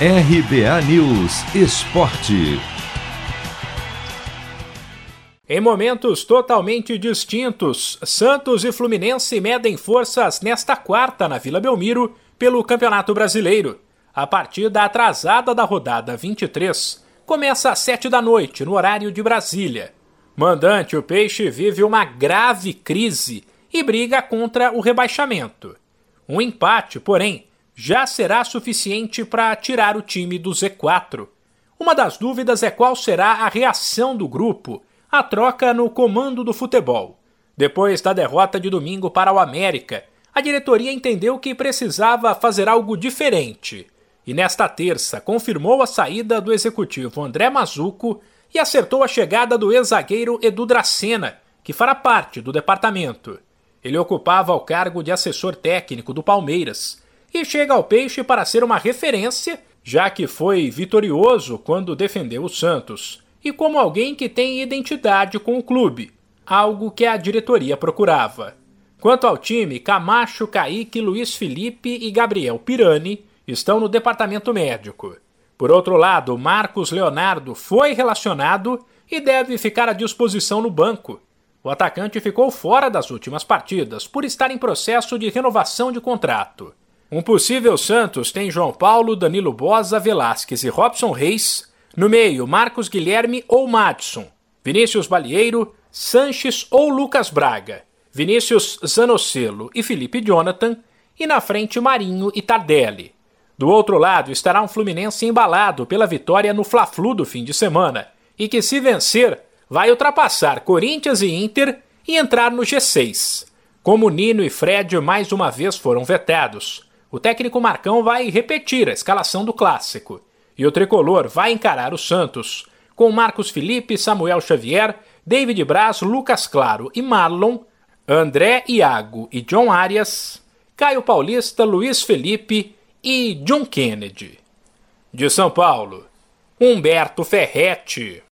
RBA News Esporte. Em momentos totalmente distintos, Santos e Fluminense medem forças nesta quarta na Vila Belmiro pelo Campeonato Brasileiro. A partida atrasada da rodada 23 começa às 7 da noite, no horário de Brasília. Mandante, o Peixe vive uma grave crise e briga contra o rebaixamento. Um empate, porém, já será suficiente para tirar o time do Z4. Uma das dúvidas é qual será a reação do grupo à troca no comando do futebol. Depois da derrota de domingo para o América, a diretoria entendeu que precisava fazer algo diferente e nesta terça confirmou a saída do executivo André Mazuco e acertou a chegada do ex-zagueiro Edu Dracena, que fará parte do departamento. Ele ocupava o cargo de assessor técnico do Palmeiras e chega ao Peixe para ser uma referência, já que foi vitorioso quando defendeu o Santos, e como alguém que tem identidade com o clube, algo que a diretoria procurava. Quanto ao time, Camacho, Kaique, Luiz Felipe e Gabriel Pirani estão no departamento médico. Por outro lado, Marcos Leonardo foi relacionado e deve ficar à disposição no banco. O atacante ficou fora das últimas partidas por estar em processo de renovação de contrato. Um possível Santos tem João Paulo, Danilo Bosa, Velasquez e Robson Reis. No meio, Marcos Guilherme ou Madison. Vinícius Balieiro, Sanches ou Lucas Braga. Vinícius Zanocelo e Felipe Jonathan. E na frente, Marinho e Tardelli. Do outro lado estará um Fluminense embalado pela vitória no Fla-Flu do fim de semana. E que, se vencer, vai ultrapassar Corinthians e Inter e entrar no G6. Como Nino e Fred mais uma vez foram vetados, o técnico Marcão vai repetir a escalação do clássico. E o tricolor vai encarar o Santos, com Marcos Felipe, Samuel Xavier, David Braz, Lucas Claro e Marlon, André Iago e John Arias, Caio Paulista, Luiz Felipe e John Kennedy. De São Paulo, Humberto Ferretti.